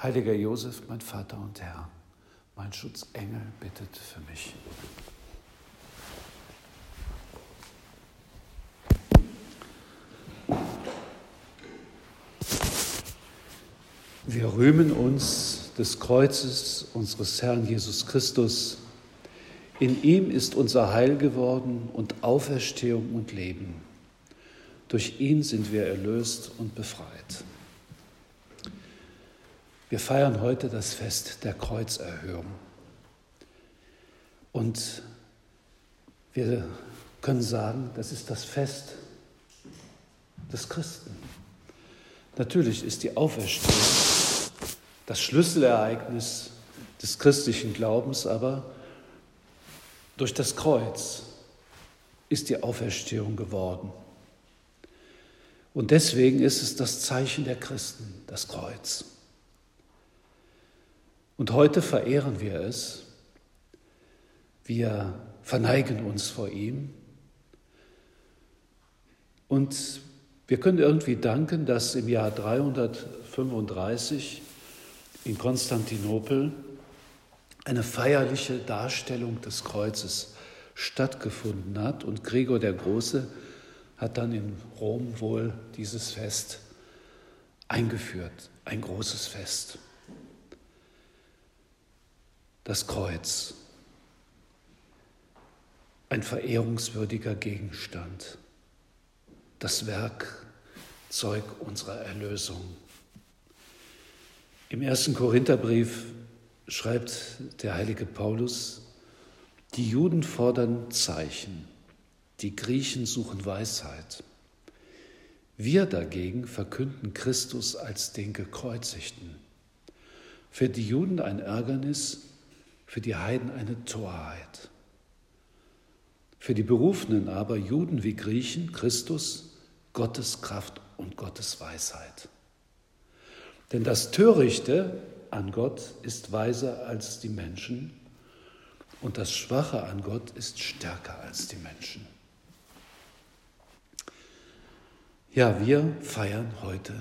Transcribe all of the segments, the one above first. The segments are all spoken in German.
Heiliger Josef, mein Vater und Herr, mein Schutzengel bittet für mich. Wir rühmen uns des Kreuzes unseres Herrn Jesus Christus. In ihm ist unser Heil geworden und Auferstehung und Leben. Durch ihn sind wir erlöst und befreit. Wir feiern heute das Fest der Kreuzerhöhung. Und wir können sagen, das ist das Fest des Christen. Natürlich ist die Auferstehung das Schlüsselereignis des christlichen Glaubens, aber durch das Kreuz ist die Auferstehung geworden. Und deswegen ist es das Zeichen der Christen, das Kreuz. Und heute verehren wir es. Wir verneigen uns vor ihm. Und wir können irgendwie danken, dass im Jahr 335 in Konstantinopel eine feierliche Darstellung des Kreuzes stattgefunden hat. Und Gregor der Große hat dann in Rom wohl dieses Fest eingeführt, ein großes Fest das Kreuz, ein verehrungswürdiger Gegenstand, das Werkzeug unserer Erlösung. Im ersten Korintherbrief schreibt der heilige Paulus, die Juden fordern Zeichen, die Griechen suchen Weisheit. Wir dagegen verkünden Christus als den Gekreuzigten. Für die Juden ein Ärgernis, für die Heiden eine Torheit. Für die Berufenen aber, Juden wie Griechen, Christus, Gottes Kraft und Gottes Weisheit. Denn das Törichte an Gott ist weiser als die Menschen und das Schwache an Gott ist stärker als die Menschen. Ja, wir feiern heute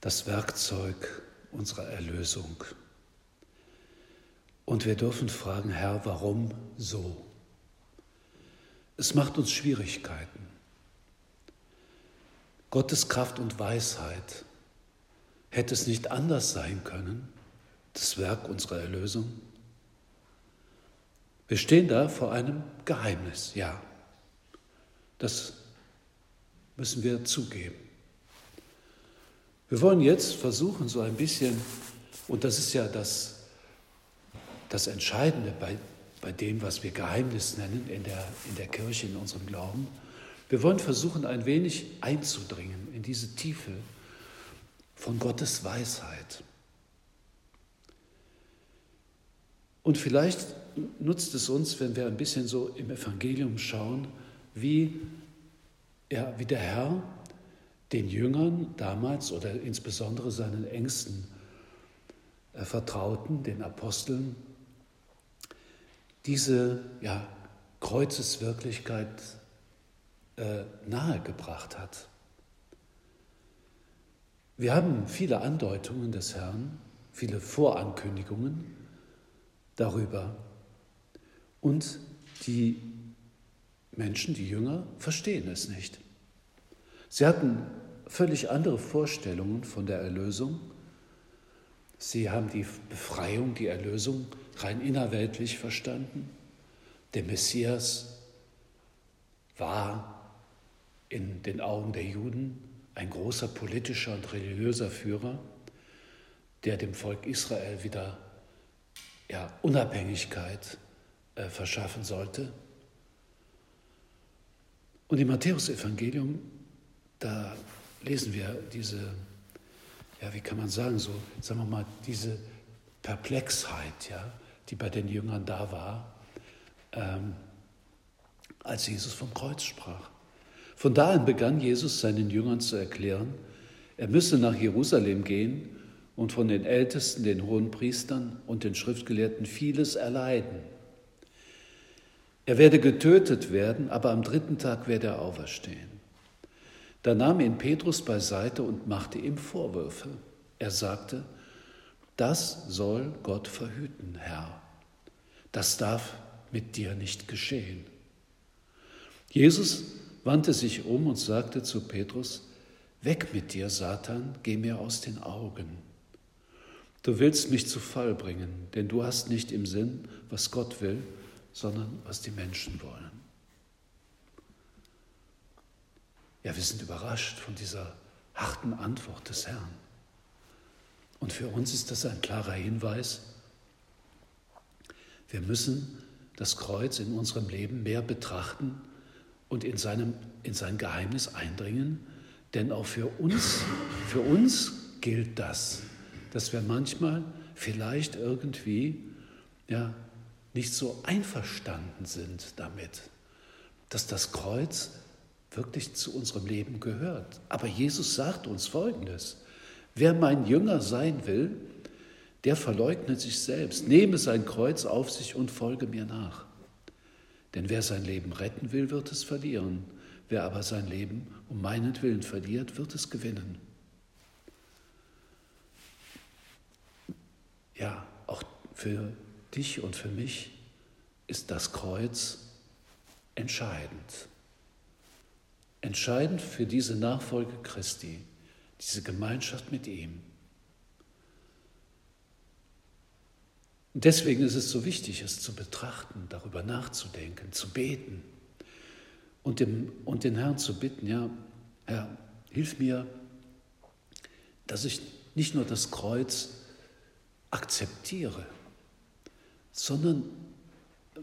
das Werkzeug unserer Erlösung. Und wir dürfen fragen, Herr, warum so? Es macht uns Schwierigkeiten. Gottes Kraft und Weisheit hätte es nicht anders sein können, das Werk unserer Erlösung? Wir stehen da vor einem Geheimnis, ja. Das müssen wir zugeben. Wir wollen jetzt versuchen, so ein bisschen, und das ist ja das das Entscheidende bei, bei dem, was wir Geheimnis nennen in der, in der Kirche, in unserem Glauben. Wir wollen versuchen, ein wenig einzudringen in diese Tiefe von Gottes Weisheit. Und vielleicht nutzt es uns, wenn wir ein bisschen so im Evangelium schauen, wie, ja, wie der Herr den Jüngern damals oder insbesondere seinen engsten äh, Vertrauten, den Aposteln, diese ja, Kreuzeswirklichkeit äh, nahegebracht hat. Wir haben viele Andeutungen des Herrn, viele Vorankündigungen darüber. Und die Menschen, die Jünger, verstehen es nicht. Sie hatten völlig andere Vorstellungen von der Erlösung. Sie haben die Befreiung, die Erlösung rein innerweltlich verstanden. Der Messias war in den Augen der Juden ein großer politischer und religiöser Führer, der dem Volk Israel wieder ja, Unabhängigkeit äh, verschaffen sollte. Und im Matthäusevangelium, da lesen wir diese ja, wie kann man sagen, so, sagen wir mal, diese Perplexheit, ja, die bei den Jüngern da war, ähm, als Jesus vom Kreuz sprach. Von da an begann Jesus seinen Jüngern zu erklären, er müsse nach Jerusalem gehen und von den Ältesten, den hohen Priestern und den Schriftgelehrten vieles erleiden. Er werde getötet werden, aber am dritten Tag werde er auferstehen. Da nahm ihn Petrus beiseite und machte ihm Vorwürfe. Er sagte, das soll Gott verhüten, Herr. Das darf mit dir nicht geschehen. Jesus wandte sich um und sagte zu Petrus, Weg mit dir, Satan, geh mir aus den Augen. Du willst mich zu Fall bringen, denn du hast nicht im Sinn, was Gott will, sondern was die Menschen wollen. Ja, wir sind überrascht von dieser harten Antwort des Herrn. Und für uns ist das ein klarer Hinweis, wir müssen das Kreuz in unserem Leben mehr betrachten und in, seinem, in sein Geheimnis eindringen, denn auch für uns, für uns gilt das, dass wir manchmal vielleicht irgendwie ja, nicht so einverstanden sind damit, dass das Kreuz wirklich zu unserem Leben gehört. Aber Jesus sagt uns Folgendes, wer mein Jünger sein will, der verleugnet sich selbst, nehme sein Kreuz auf sich und folge mir nach. Denn wer sein Leben retten will, wird es verlieren. Wer aber sein Leben um meinetwillen verliert, wird es gewinnen. Ja, auch für dich und für mich ist das Kreuz entscheidend. Entscheidend für diese Nachfolge Christi, diese Gemeinschaft mit ihm. Und deswegen ist es so wichtig, es zu betrachten, darüber nachzudenken, zu beten und, dem, und den Herrn zu bitten, ja, Herr, hilf mir, dass ich nicht nur das Kreuz akzeptiere, sondern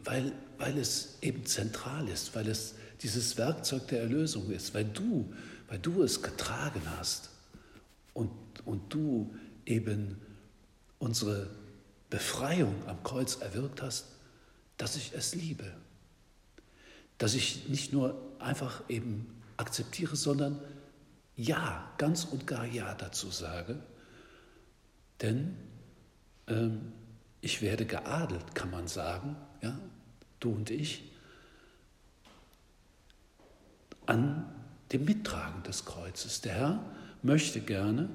weil, weil es eben zentral ist, weil es dieses Werkzeug der Erlösung ist, weil du, weil du es getragen hast und, und du eben unsere Befreiung am Kreuz erwirkt hast, dass ich es liebe. Dass ich nicht nur einfach eben akzeptiere, sondern ja, ganz und gar ja dazu sage. Denn ähm, ich werde geadelt, kann man sagen, ja, du und ich, an dem Mittragen des Kreuzes. Der Herr möchte gerne,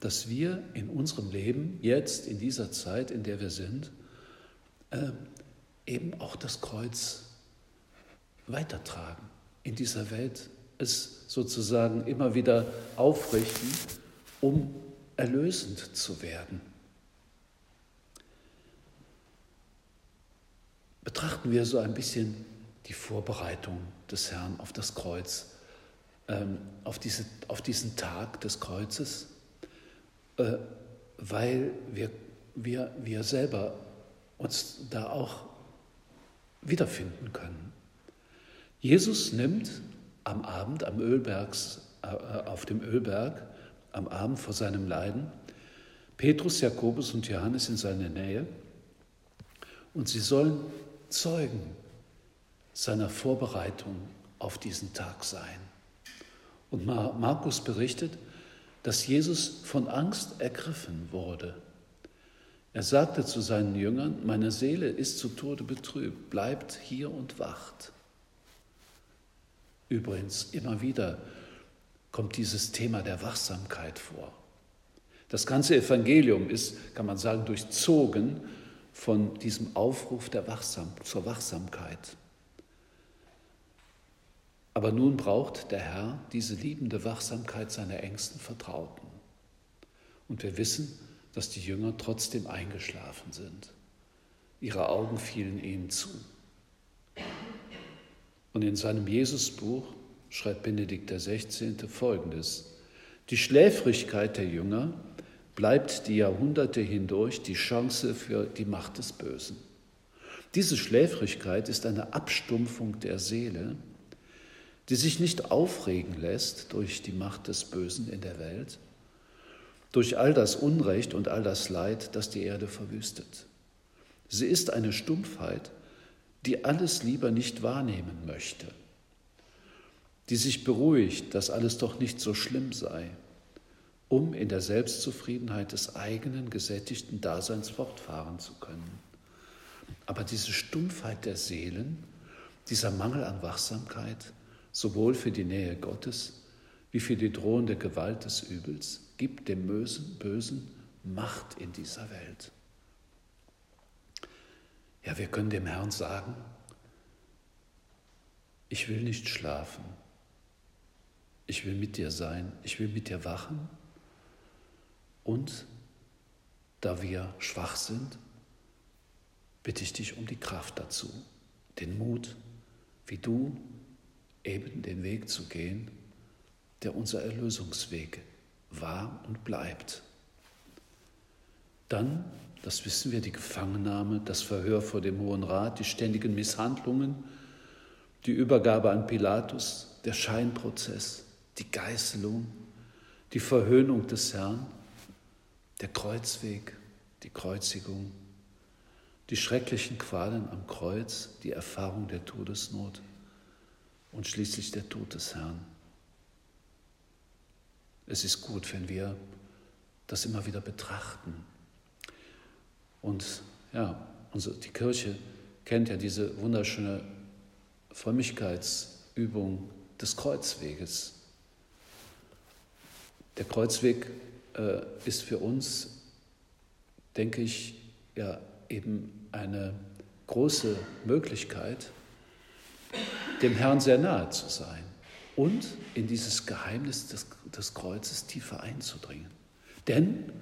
dass wir in unserem Leben, jetzt in dieser Zeit, in der wir sind, äh, eben auch das Kreuz weitertragen, in dieser Welt es sozusagen immer wieder aufrichten, um erlösend zu werden. Betrachten wir so ein bisschen die Vorbereitung des Herrn auf das Kreuz, ähm, auf, diese, auf diesen Tag des Kreuzes. Äh, weil wir, wir, wir selber uns da auch wiederfinden können. Jesus nimmt am Abend am Ölbergs, äh, auf dem Ölberg, am Abend vor seinem Leiden, Petrus, Jakobus und Johannes in seine Nähe und sie sollen Zeugen seiner Vorbereitung auf diesen Tag sein. Und Markus berichtet, dass Jesus von Angst ergriffen wurde. Er sagte zu seinen Jüngern, meine Seele ist zu Tode betrübt, bleibt hier und wacht. Übrigens, immer wieder kommt dieses Thema der Wachsamkeit vor. Das ganze Evangelium ist, kann man sagen, durchzogen von diesem Aufruf der Wachsam zur Wachsamkeit. Aber nun braucht der Herr diese liebende Wachsamkeit seiner engsten Vertrauten. Und wir wissen, dass die Jünger trotzdem eingeschlafen sind. Ihre Augen fielen ihnen zu. Und in seinem Jesusbuch schreibt Benedikt XVI. folgendes: Die Schläfrigkeit der Jünger bleibt die Jahrhunderte hindurch die Chance für die Macht des Bösen. Diese Schläfrigkeit ist eine Abstumpfung der Seele, die sich nicht aufregen lässt durch die Macht des Bösen in der Welt. durch all das Unrecht und all das Leid, das die Erde verwüstet. Sie ist eine Stumpfheit, die alles lieber nicht wahrnehmen möchte, die sich beruhigt, dass alles doch nicht so schlimm sei, um in der Selbstzufriedenheit des eigenen gesättigten Daseins fortfahren zu können. Aber diese Stumpfheit der Seelen, dieser Mangel an Wachsamkeit, sowohl für die Nähe Gottes wie für die drohende Gewalt des Übels, gibt dem Bösen Macht in dieser Welt. Ja, wir können dem Herrn sagen, ich will nicht schlafen, ich will mit dir sein, ich will mit dir wachen. Und da wir schwach sind, bitte ich dich um die Kraft dazu, den Mut, wie du eben den Weg zu gehen, der unser Erlösungsweg war und bleibt. Dann das wissen wir, die Gefangennahme, das Verhör vor dem Hohen Rat, die ständigen Misshandlungen, die Übergabe an Pilatus, der Scheinprozess, die Geißelung, die Verhöhnung des Herrn, der Kreuzweg, die Kreuzigung, die schrecklichen Qualen am Kreuz, die Erfahrung der Todesnot und schließlich der Tod des Herrn. Es ist gut, wenn wir das immer wieder betrachten und ja, unsere, die Kirche kennt ja diese wunderschöne Frömmigkeitsübung des Kreuzweges. Der Kreuzweg äh, ist für uns, denke ich, ja eben eine große Möglichkeit, dem Herrn sehr nahe zu sein und in dieses Geheimnis des, des Kreuzes tiefer einzudringen. Denn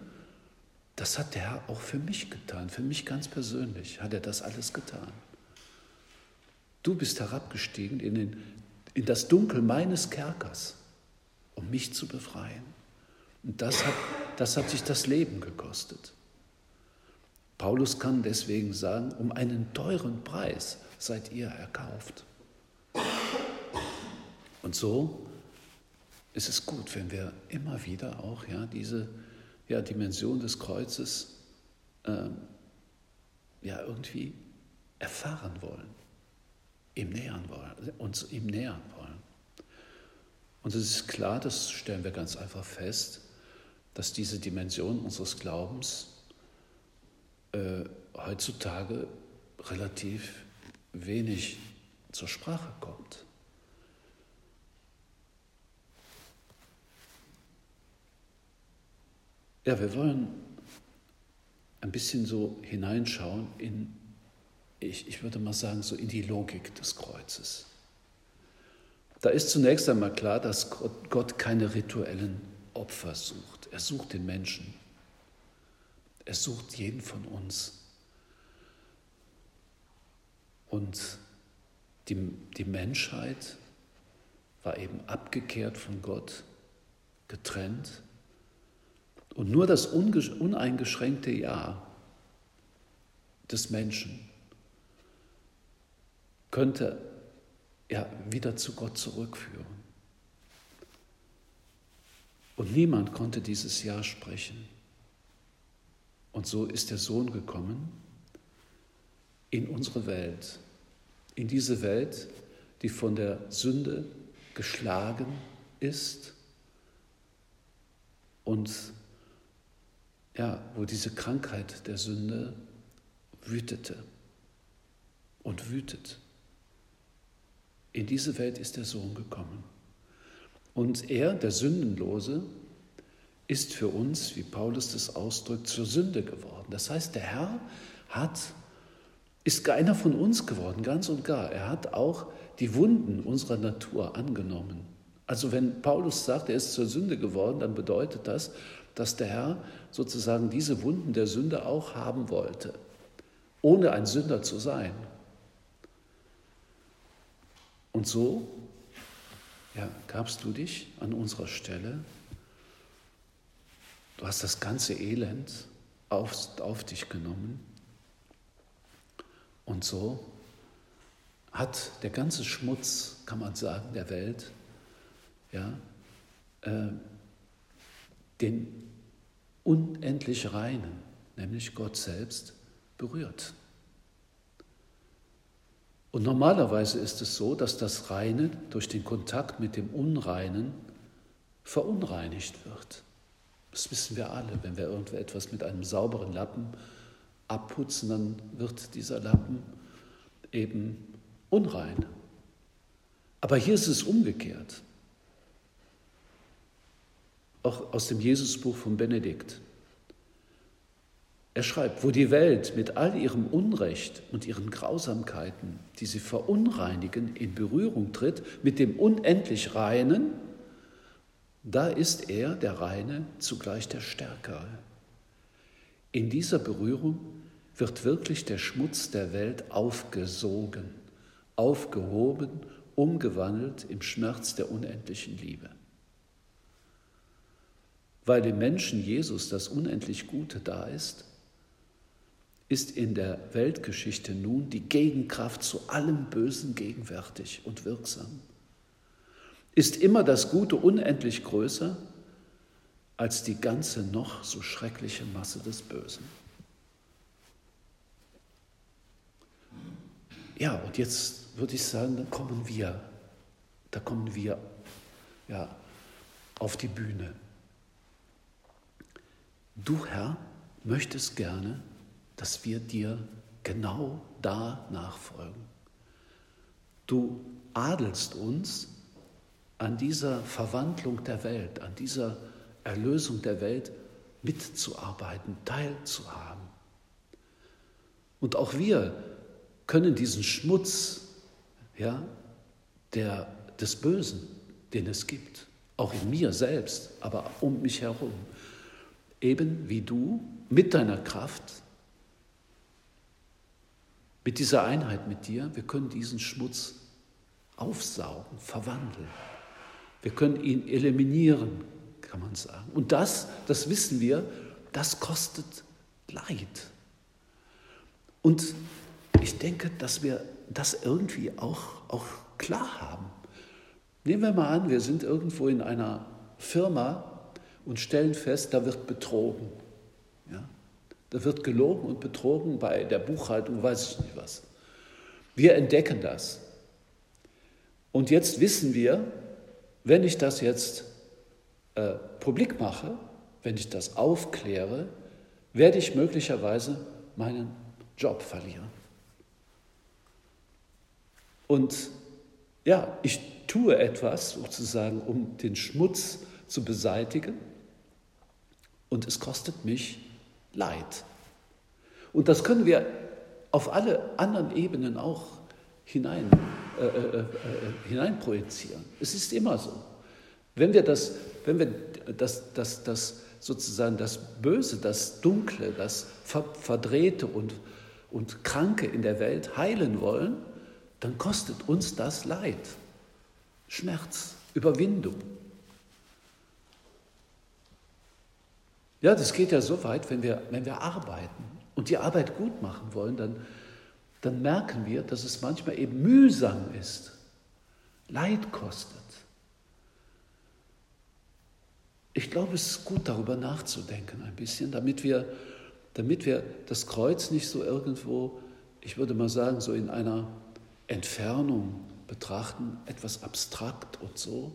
das hat der Herr auch für mich getan, für mich ganz persönlich hat er das alles getan. Du bist herabgestiegen in, den, in das Dunkel meines Kerkers, um mich zu befreien. Und das hat, das hat sich das Leben gekostet. Paulus kann deswegen sagen, um einen teuren Preis seid ihr erkauft. Und so ist es gut, wenn wir immer wieder auch ja, diese ja, Dimension des Kreuzes ähm, ja, irgendwie erfahren wollen, ihm nähern wollen, uns ihm nähern wollen. Und es ist klar, das stellen wir ganz einfach fest, dass diese Dimension unseres Glaubens äh, heutzutage relativ wenig zur Sprache kommt. Ja, wir wollen ein bisschen so hineinschauen in, ich, ich würde mal sagen, so in die Logik des Kreuzes. Da ist zunächst einmal klar, dass Gott keine rituellen Opfer sucht. Er sucht den Menschen. Er sucht jeden von uns. Und die, die Menschheit war eben abgekehrt von Gott, getrennt und nur das uneingeschränkte Ja des Menschen könnte ja wieder zu Gott zurückführen. Und niemand konnte dieses Ja sprechen. Und so ist der Sohn gekommen in unsere Welt, in diese Welt, die von der Sünde geschlagen ist und ja, wo diese Krankheit der Sünde wütete und wütet. In diese Welt ist der Sohn gekommen. Und er, der Sündenlose, ist für uns, wie Paulus das ausdrückt, zur Sünde geworden. Das heißt, der Herr hat, ist einer von uns geworden, ganz und gar. Er hat auch die Wunden unserer Natur angenommen. Also wenn Paulus sagt, er ist zur Sünde geworden, dann bedeutet das, dass der Herr sozusagen diese Wunden der Sünde auch haben wollte, ohne ein Sünder zu sein. Und so ja, gabst du dich an unserer Stelle. Du hast das ganze Elend auf, auf dich genommen. Und so hat der ganze Schmutz, kann man sagen, der Welt, ja, äh, den unendlich Reinen, nämlich Gott selbst, berührt. Und normalerweise ist es so, dass das Reine durch den Kontakt mit dem Unreinen verunreinigt wird. Das wissen wir alle. Wenn wir irgendetwas mit einem sauberen Lappen abputzen, dann wird dieser Lappen eben unrein. Aber hier ist es umgekehrt. Auch aus dem Jesusbuch von Benedikt. Er schreibt, wo die Welt mit all ihrem Unrecht und ihren Grausamkeiten, die sie verunreinigen, in Berührung tritt mit dem unendlich Reinen, da ist er, der Reine, zugleich der Stärkere. In dieser Berührung wird wirklich der Schmutz der Welt aufgesogen, aufgehoben, umgewandelt im Schmerz der unendlichen Liebe. Weil im Menschen Jesus das unendlich Gute da ist, ist in der Weltgeschichte nun die Gegenkraft zu allem Bösen gegenwärtig und wirksam. Ist immer das Gute unendlich größer als die ganze noch so schreckliche Masse des Bösen. Ja, und jetzt würde ich sagen, dann kommen wir, da kommen wir ja, auf die Bühne. Du, Herr, möchtest gerne, dass wir dir genau da nachfolgen. Du adelst uns an dieser Verwandlung der Welt, an dieser Erlösung der Welt mitzuarbeiten, teilzuhaben. Und auch wir können diesen Schmutz ja, der, des Bösen, den es gibt, auch in mir selbst, aber um mich herum, eben wie du mit deiner Kraft, mit dieser Einheit mit dir, wir können diesen Schmutz aufsaugen, verwandeln. Wir können ihn eliminieren, kann man sagen. Und das, das wissen wir, das kostet Leid. Und ich denke, dass wir das irgendwie auch, auch klar haben. Nehmen wir mal an, wir sind irgendwo in einer Firma und stellen fest, da wird betrogen. Ja? Da wird gelogen und betrogen bei der Buchhaltung, weiß ich nicht was. Wir entdecken das. Und jetzt wissen wir, wenn ich das jetzt äh, publik mache, wenn ich das aufkläre, werde ich möglicherweise meinen Job verlieren. Und ja, ich tue etwas sozusagen, um den Schmutz zu beseitigen und es kostet mich Leid. Und das können wir auf alle anderen Ebenen auch hinein, äh, äh, äh, hineinprojizieren. Es ist immer so. Wenn wir das, wenn wir das, das, das sozusagen das Böse, das Dunkle, das Verdrehte und, und Kranke in der Welt heilen wollen, dann kostet uns das Leid, Schmerz, Überwindung. Ja, das geht ja so weit, wenn wir, wenn wir arbeiten und die Arbeit gut machen wollen, dann, dann merken wir, dass es manchmal eben mühsam ist, Leid kostet. Ich glaube, es ist gut, darüber nachzudenken ein bisschen, damit wir, damit wir das Kreuz nicht so irgendwo, ich würde mal sagen, so in einer Entfernung betrachten, etwas abstrakt und so,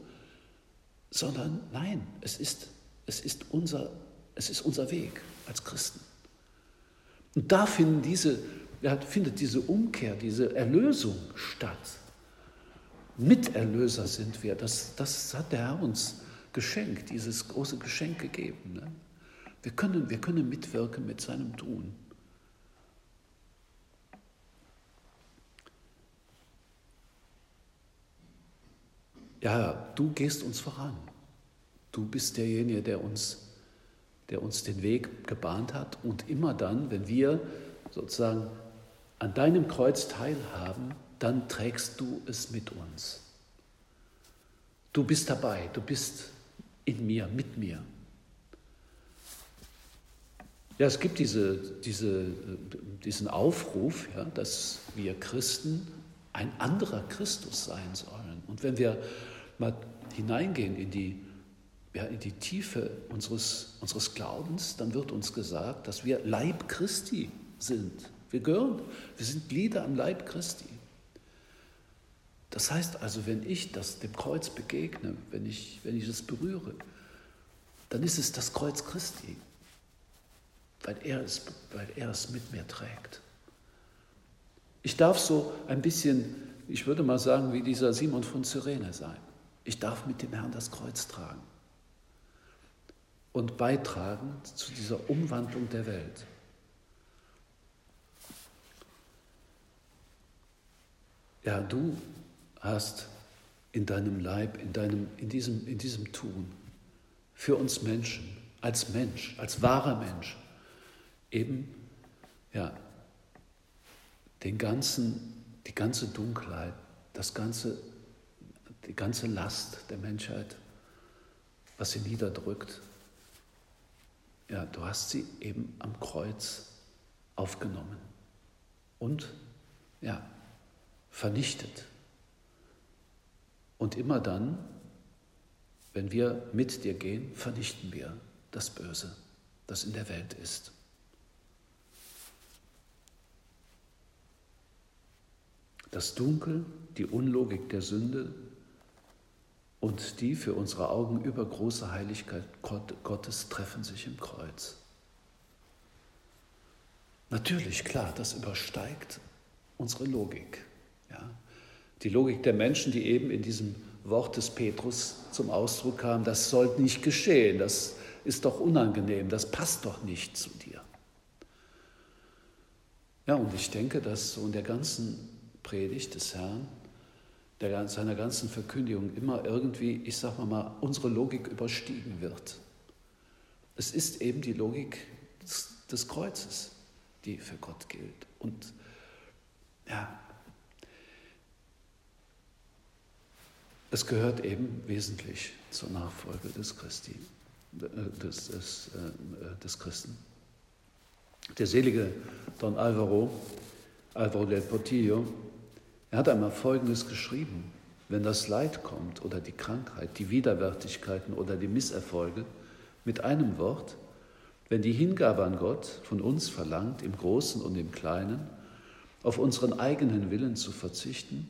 sondern nein, es ist, es ist, unser, es ist unser Weg als Christen. Und da finden diese, ja, findet diese Umkehr, diese Erlösung statt. Miterlöser sind wir, das, das hat der Herr uns geschenkt, dieses große Geschenk gegeben. Ne? Wir, können, wir können mitwirken mit seinem Tun. ja, du gehst uns voran. Du bist derjenige, der uns, der uns den Weg gebahnt hat. Und immer dann, wenn wir sozusagen an deinem Kreuz teilhaben, dann trägst du es mit uns. Du bist dabei, du bist in mir, mit mir. Ja, es gibt diese, diese, diesen Aufruf, ja, dass wir Christen ein anderer Christus sein sollen. Und wenn wir mal hineingehen in die ja, in die Tiefe unseres, unseres Glaubens, dann wird uns gesagt, dass wir Leib Christi sind. Wir gehören, wir sind Glieder am Leib Christi. Das heißt also, wenn ich das dem Kreuz begegne, wenn ich, wenn ich es berühre, dann ist es das Kreuz Christi, weil er, es, weil er es mit mir trägt. Ich darf so ein bisschen, ich würde mal sagen, wie dieser Simon von Cyrene sein. Ich darf mit dem Herrn das Kreuz tragen und beitragen zu dieser Umwandlung der Welt. Ja, du hast in deinem Leib, in, deinem, in, diesem, in diesem Tun für uns Menschen, als Mensch, als wahrer Mensch, eben ja, den ganzen, die ganze Dunkelheit, das ganze, die ganze Last der Menschheit, was sie niederdrückt, ja, du hast sie eben am Kreuz aufgenommen und ja, vernichtet. Und immer dann, wenn wir mit dir gehen, vernichten wir das Böse, das in der Welt ist. Das Dunkel, die Unlogik der Sünde und die für unsere Augen übergroße Heiligkeit Gottes treffen sich im Kreuz. Natürlich, klar, das übersteigt unsere Logik. Ja? Die Logik der Menschen, die eben in diesem Wort des Petrus zum Ausdruck kam, das soll nicht geschehen, das ist doch unangenehm, das passt doch nicht zu dir. Ja, und ich denke, dass so in der ganzen Predigt des Herrn, der, seiner ganzen Verkündigung immer irgendwie, ich sage mal, unsere Logik überstiegen wird. Es ist eben die Logik des, des Kreuzes, die für Gott gilt. Und ja, Es gehört eben wesentlich zur Nachfolge des Christi, äh, des, des, äh, des Christen. Der selige Don Alvaro, Alvaro del Portillo, er hat einmal Folgendes geschrieben. Wenn das Leid kommt oder die Krankheit, die Widerwärtigkeiten oder die Misserfolge, mit einem Wort, wenn die Hingabe an Gott von uns verlangt, im Großen und im Kleinen, auf unseren eigenen Willen zu verzichten,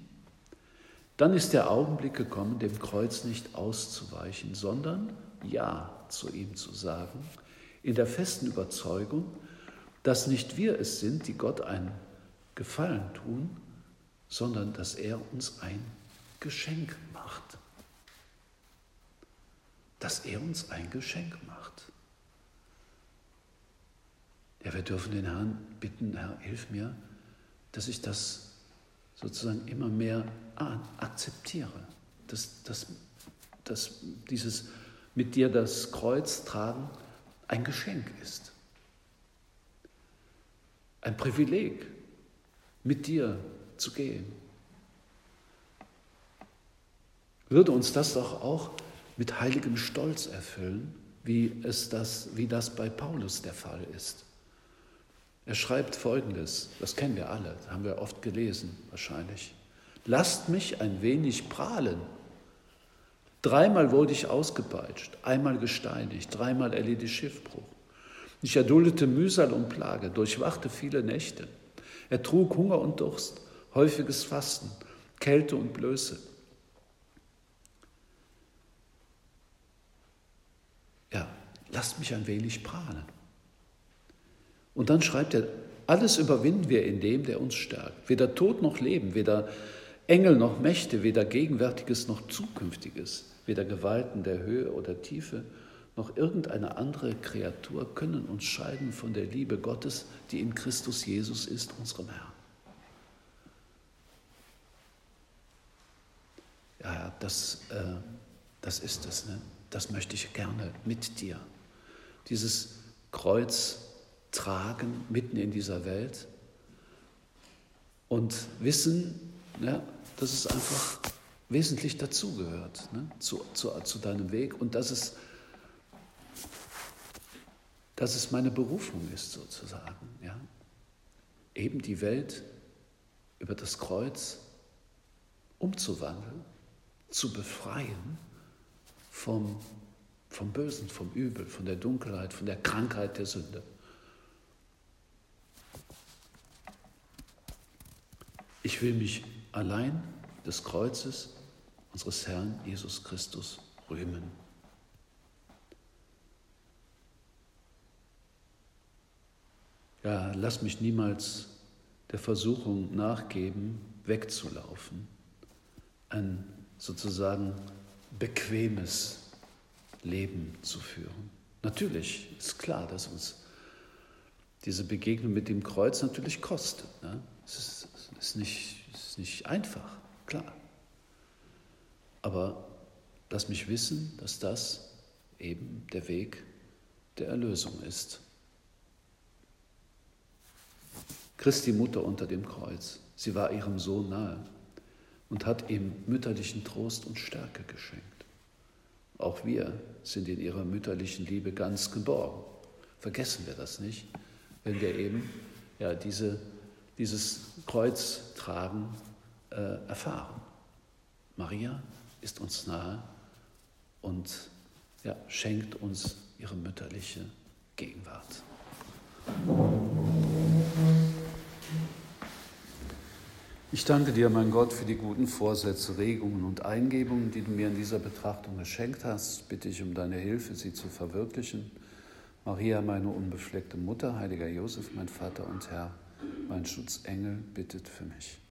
dann ist der Augenblick gekommen, dem Kreuz nicht auszuweichen, sondern Ja zu ihm zu sagen, in der festen Überzeugung, dass nicht wir es sind, die Gott einen Gefallen tun, sondern dass er uns ein Geschenk macht. Dass er uns ein Geschenk macht. Ja, wir dürfen den Herrn bitten, Herr, hilf mir, dass ich das sozusagen immer mehr akzeptiere, dass, dass, dass dieses mit dir das Kreuz tragen ein Geschenk ist. Ein Privileg, mit dir zu gehen. Würde uns das doch auch mit heiligem Stolz erfüllen, wie, es das, wie das bei Paulus der Fall ist. Er schreibt Folgendes, das kennen wir alle, haben wir oft gelesen wahrscheinlich. Lasst mich ein wenig prahlen. Dreimal wurde ich ausgepeitscht, einmal gesteinigt, dreimal erlitt ich Schiffbruch. Ich erduldete Mühsal und Plage, durchwachte viele Nächte. Er trug Hunger und Durst, häufiges Fasten, Kälte und Blöße. Ja, lasst mich ein wenig prahlen. Und dann schreibt er, alles überwinden wir in dem, der uns stärkt. Weder Tod noch Leben, weder Engel noch Mächte, weder Gegenwärtiges noch Zukünftiges, weder Gewalten der Höhe oder Tiefe, noch irgendeine andere Kreatur können uns scheiden von der Liebe Gottes, die in Christus Jesus ist, unserem Herrn. Das, äh, das ist es. Ne? Das möchte ich gerne mit dir. Dieses Kreuz tragen mitten in dieser Welt und wissen, ja, dass es einfach wesentlich dazugehört ne, zu, zu, zu deinem Weg und dass es, dass es meine Berufung ist sozusagen. Ja. Eben die Welt über das Kreuz umzuwandeln, zu befreien vom vom Bösen, vom Übel, von der Dunkelheit, von der Krankheit der Sünde. Ich will mich allein des Kreuzes unseres Herrn Jesus Christus rühmen. Ja, lass mich niemals der Versuchung nachgeben, wegzulaufen, ein sozusagen bequemes Leben zu führen. Natürlich ist klar, dass uns diese Begegnung mit dem Kreuz natürlich kostet. Ne? Es, ist, es, ist nicht, es ist nicht einfach, klar. Aber lass mich wissen, dass das eben der Weg der Erlösung ist. Christi Mutter unter dem Kreuz, sie war ihrem Sohn nahe und hat ihm mütterlichen Trost und Stärke geschenkt. Auch wir sind in ihrer mütterlichen Liebe ganz geborgen. Vergessen wir das nicht, wenn wir eben ja, diese, dieses Kreuztragen äh, erfahren. Maria ist uns nahe und ja, schenkt uns ihre mütterliche Gegenwart. Ich danke dir, mein Gott, für die guten Vorsätze, Regungen und Eingebungen, die du mir in dieser Betrachtung geschenkt hast. Bitte ich um deine Hilfe, sie zu verwirklichen. Maria, meine unbefleckte Mutter, heiliger Josef, mein Vater und Herr, mein Schutzengel, bittet für mich.